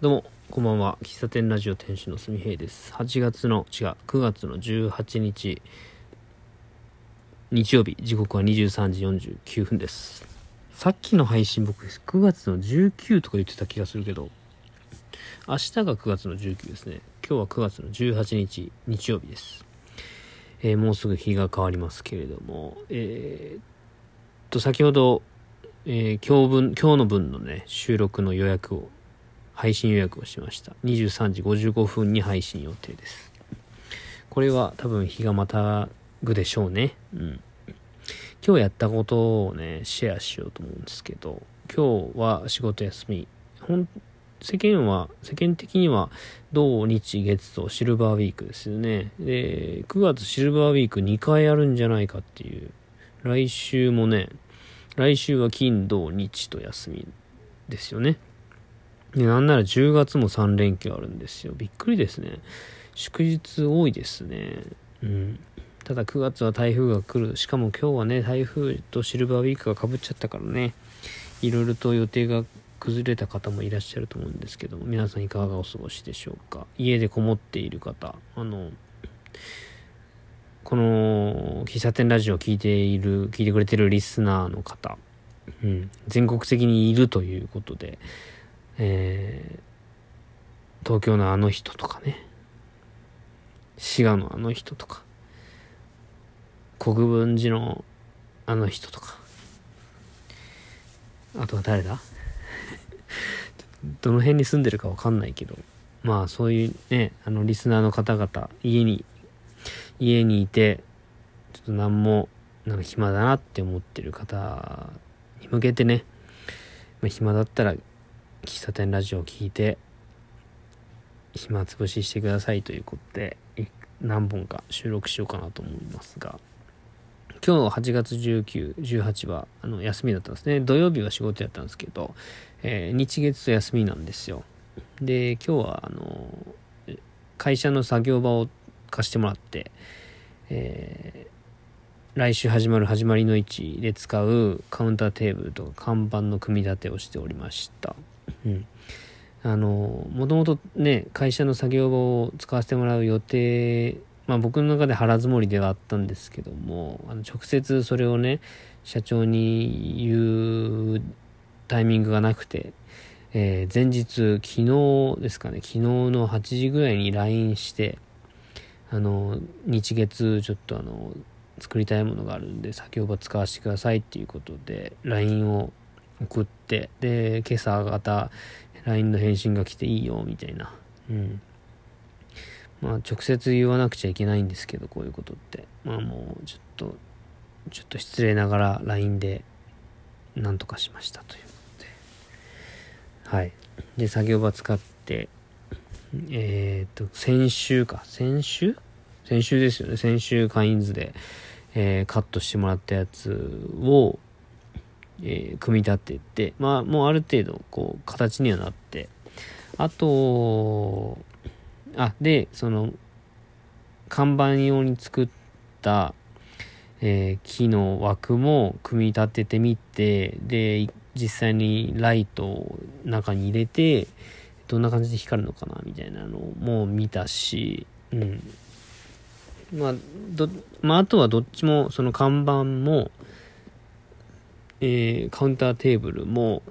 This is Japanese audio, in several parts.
どうも、こんばんは。喫茶店ラジオ店主のすみへいです。8月の、違う、9月の18日、日曜日、時刻は23時49分です。さっきの配信僕、9月の19とか言ってた気がするけど、明日が9月の19ですね。今日は9月の18日、日曜日です。えーもうすぐ日が変わりますけれども、えーっと、先ほど、えー今日分、今日の分のね、収録の予約を配信予約をしました。23時55分に配信予定です。これは多分日がまたぐでしょうね。うん。今日やったことをねシェアしようと思うんですけど今日は仕事休み。ほん世間は世間的には土日月とシルバーウィークですよね。で9月シルバーウィーク2回あるんじゃないかっていう。来週もね来週は金土日と休みですよね。で、なんなら10月も3連休あるんですよ。びっくりですね。祝日多いですね。うん。ただ9月は台風が来る。しかも今日はね、台風とシルバーウィークがかぶっちゃったからね、いろいろと予定が崩れた方もいらっしゃると思うんですけども、皆さんいかがお過ごしでしょうか。家でこもっている方、あの、この喫茶店ラジオを聞いている、聞いてくれてるリスナーの方、うん、全国的にいるということで、えー東京のあの人とかね。滋賀のあの人とか。国分寺のあの人とか。あとは誰だ？どの辺に住んでるかわかんないけど。まあそういうねあのリスナーの方々家に家にいてちょっと何もなんか暇だなって思ってる方に向けてね、まあ、暇だったら喫茶店ラジオを聞いて暇つぶししてくださいということで何本か収録しようかなと思いますが。今日8月1918はあの休みだったんですね。土曜日は仕事やったんですけど、えー日月と休みなんですよ。で今日はあの会社の作業場を貸してもらって、えー来週始まる始まりの位置で使うカウンターテーブルとか看板の組み立てをしておりました。うん。あの、もともとね、会社の作業場を使わせてもらう予定、まあ僕の中で腹積もりではあったんですけども、あの直接それをね、社長に言うタイミングがなくて、えー前日、昨日ですかね、昨日の8時ぐらいに LINE して、あの、日月、ちょっとあの、作りたいものがあるんで作業場使わせてくださいっていうことで LINE を送ってで今朝方 LINE の返信が来ていいよみたいな。うん。まあ直接言わなくちゃいけないんですけどこういうことって。まあもうちょっとちょっと失礼ながら LINE でなんとかしましたということで。はい。で作業場使ってえっ、と先週か。先週？先週ですよね。先週カインズで、えーカットしてもらったやつを、えー組み立ててまあもうある程度こう形にはなってあとあでその看板用に作った、えー木の枠も組み立ててみてで実際にライトを中に入れてどんな感じで光るのかなみたいなのも見たし、うん、まあ、ど、まあ、あとはどっちも、その看板も、えーカウンターテーブルも、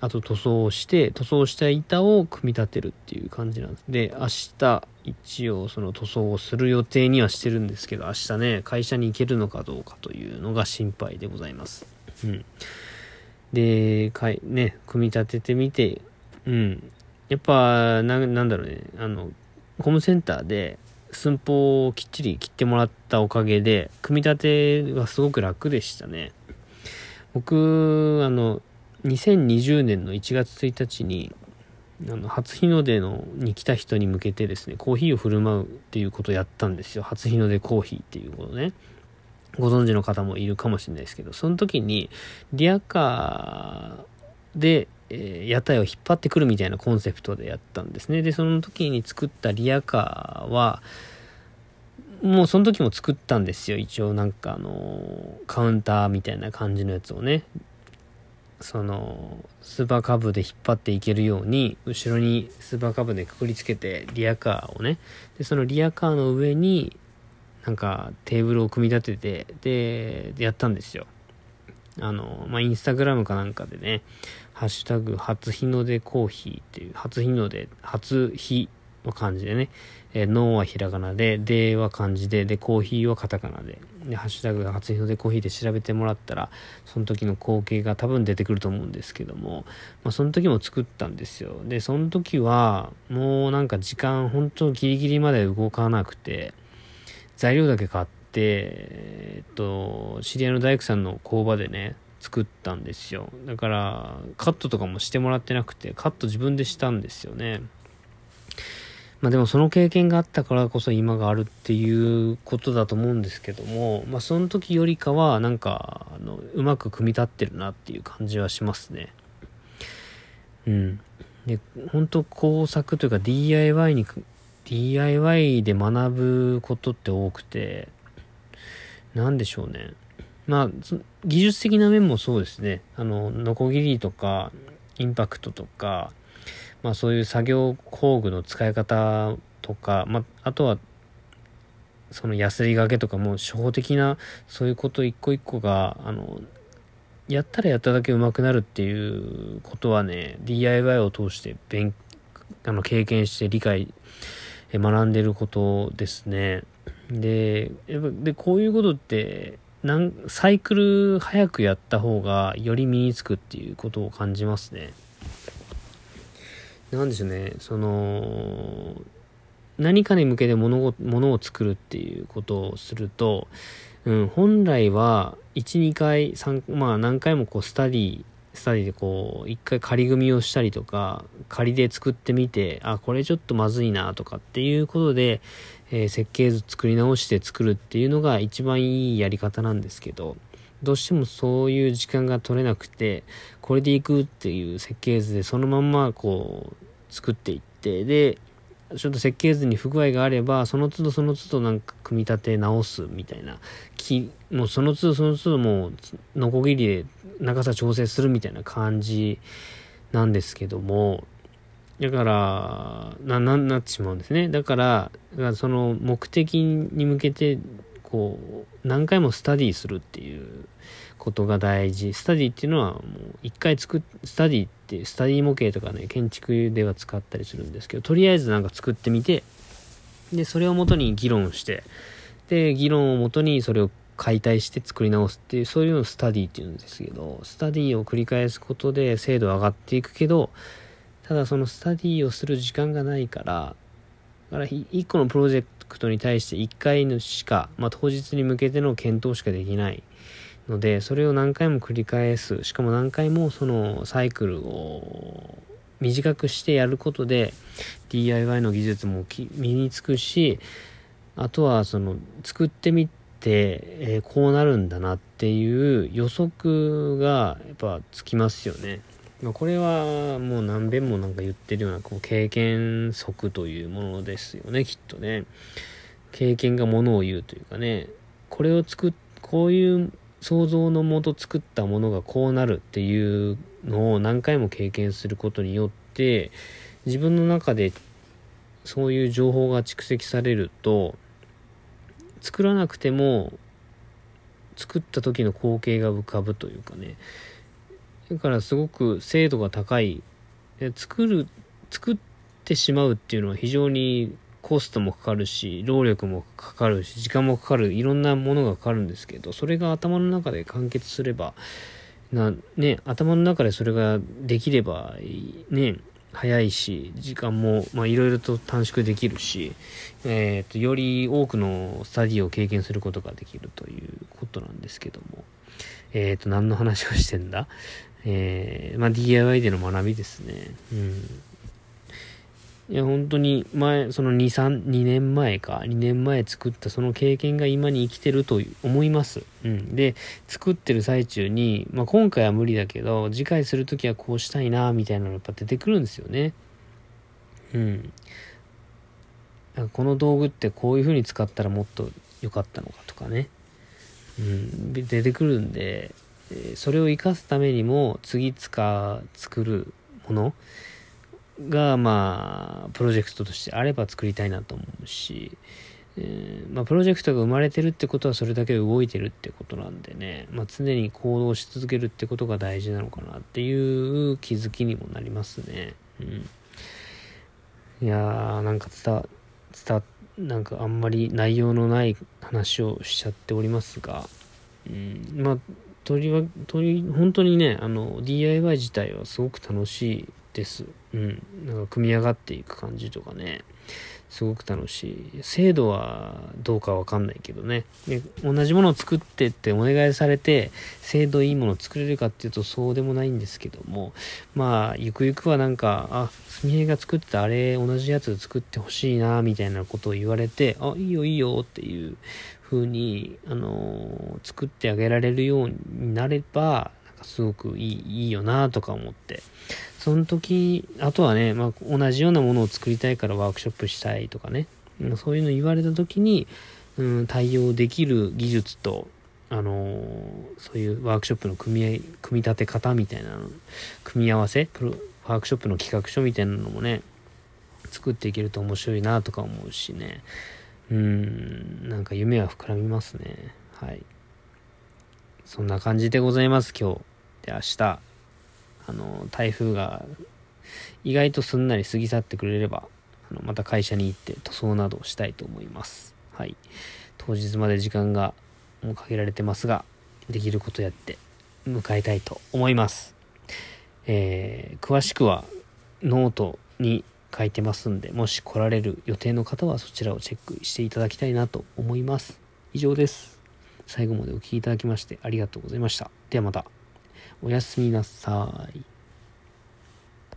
あと塗装をして、塗装した板を組み立てるっていう感じなんです。で、明日、一応その塗装をする予定にはしてるんですけど、明日ね、会社に行けるのかどうかというのが心配でございます。うん。で、かい、ね、組み立ててみて、うん。やっぱ、な、なんだろうね、あの、ホームセンターで、寸法をきっちり切ってもらったおかげで、組み立てがすごく楽でしたね。僕、あの、2020年の1月1日に、あの、初日の出のに来た人に向けてですね、コーヒーを振る舞うっていうことをやったんですよ。初日の出コーヒーっていうことね。ご存知の方もいるかもしれないですけど、その時に、リアカーで、えー屋台を引っ張ってくるみたいなコンセプトでやったんですね。で、その時に作ったリアカーは、もうその時も作ったんですよ。一応なんかあの、カウンターみたいな感じのやつをね。そのスーパーカブで引っ張っていけるように後ろにスーパーカブでくくりつけてリアカーをねでそのリアカーの上になんかテーブルを組み立ててでやったんですよあのまあインスタグラムかなんかでねハッシュタグ初日の出コーヒーっていう初日の出初日の漢字でね、えー、ノーはひらがなで、では漢字で、で、コーヒーはカタカナで、で、ハッシュタグが初日の出コーヒーで調べてもらったら、その時の光景が多分出てくると思うんですけども、まあ、その時も作ったんですよ。で、その時は、もうなんか時間、本当ギリギリまで動かなくて、材料だけ買って、えっと、知り合いの大工さんの工場でね、作ったんですよ。だから、カットとかもしてもらってなくて、カット自分でしたんですよね。まあでもその経験があったからこそ今があるっていうことだと思うんですけども、まあその時よりかはなんか、あの、うまく組み立ってるなっていう感じはしますね。うん。で、本当工作というか DIY に、DIY で学ぶことって多くて、なんでしょうね。まあ、技術的な面もそうですね。あの、ノコギリとか、インパクトとか、まあそういう作業工具の使い方とか、まあ、あとは、そのヤスリがけとかも初歩的なそういうこと一個一個が、あの、やったらやっただけ上手くなるっていうことはね、DIY を通して勉、あの、経験して理解、学んでることですね。で、やっぱ、で、こういうことって、なんサイクル早くやった方がより身につくっていうことを感じますね。なんでしょうね、その、何かに向けて物を物を作るっていうことをすると、うん、本来は1、2回、3、まあ何回もこうスタディ、スタディでこう、1回仮組みをしたりとか、仮で作ってみて、あ、これちょっとまずいなとかっていうことで、えー、設計図作り直して作るっていうのが一番いいやり方なんですけど、どうしてもそういう時間が取れなくて、これでいくっていう設計図でそのまんまこう作っていって、で、ちょっと設計図に不具合があれば、その都度その都度なんか組み立て直すみたいな、きもうその都度その都度もう、ノコギリで長さ調整するみたいな感じなんですけども、だから、な、な、なってしまうんですね。だから、だからその目的に向けてこう、何回もスタディするっていうことが大事。スタディっていうのはもう一回作っ、スタディってスタディ模型とかね、建築では使ったりするんですけど、とりあえずなんか作ってみて、で、それをもとに議論して、で、議論をもとにそれを解体して作り直すっていう、そういうのをスタディっていうんですけど、スタディを繰り返すことで精度上がっていくけど、ただそのスタディをする時間がないから、だから一個のプロジェクトことに対して1回のしか、まあ、当日に向けての検討しかできないので、それを何回も繰り返す、しかも何回もそのサイクルを短くしてやることで DIY の技術も身につくし、あとはその作ってみて、えー、こうなるんだなっていう予測がやっぱつきますよね。まあ、これはもう何遍もなんか言ってるようなこう経験則というものですよね、きっとね。経験がものを言うというかね、これを作っ、こういう想像のもと作ったものがこうなるっていうのを何回も経験することによって、自分の中でそういう情報が蓄積されると、作らなくても作った時の光景が浮かぶというかね、だからすごく精度が高い。作る、作ってしまうっていうのは非常にコストもかかるし、労力もかかるし、時間もかかる、いろんなものがかかるんですけど、それが頭の中で完結すれば、な、ね、頭の中でそれができれば、ね、早いし、時間も、まあ、いろいろと短縮できるし、えっ、ー、と、より多くのスタディを経験することができるということなんですけども、えっ、ー、と、何の話をしてんだ？えー、まあ、DIY での学びですね。うん。いや、本当に前、その2、3、2年前か、2年前作ったその経験が今に生きてると思います。うん。で、作ってる最中に、まあ、今回は無理だけど、次回するときはこうしたいな、みたいなのやっぱ出てくるんですよね。うん。この道具ってこういう風に使ったらもっと良かったのかとかね。うん。出てくるんで、それを生かすためにも次使作るものがまあプロジェクトとしてあれば作りたいなと思うし、えー、まあ、プロジェクトが生まれてるってことはそれだけ動いてるってことなんでね、まあ、常に行動し続けるってことが大事なのかなっていう気づきにもなりますね。うん。いやー、なんか伝わ、伝、なんかあんまり内容のない話をしちゃっておりますが、うん、まあ、とりわ、とり、本当にね、あの、DIY 自体はすごく楽しいです。うん。なんか組み上がっていく感じとかね。すごく楽しい。精度はどうかわかんないけどね。で同じものを作ってってお願いされて、精度いいものを作れるかっていうとそうでもないんですけども、まあ、ゆくゆくはなんか、あ、すみへが作ってたあれ同じやつ作ってほしいな、みたいなことを言われて、あ、いいよいいよっていう風に、あのー、作ってあげられるようになれば、かすごくいい、いいよなとか思って、その時、あとはね、まあ、同じようなものを作りたいからワークショップしたいとかね、そういうの言われた時に、うん、対応できる技術と、あの、そういうワークショップの組み組み立て方みたいな、組み合わせプロ、ワークショップの企画書みたいなのもね、作っていけると面白いなとか思うしね、うん、なんか夢は膨らみますね。はい。そんな感じでございます、今日。で、明日。あの、台風が意外とすんなり過ぎ去ってくれれば、あのまた会社に行って塗装などをしたいと思います。はい。当日まで時間がもう限られてますが、できることやって迎えたいと思います。えー、詳しくはノートに書いてますんで、もし来られる予定の方はそちらをチェックしていただきたいなと思います。以上です。最後までお聴きいただきましてありがとうございました。ではまた。おやすみなさい。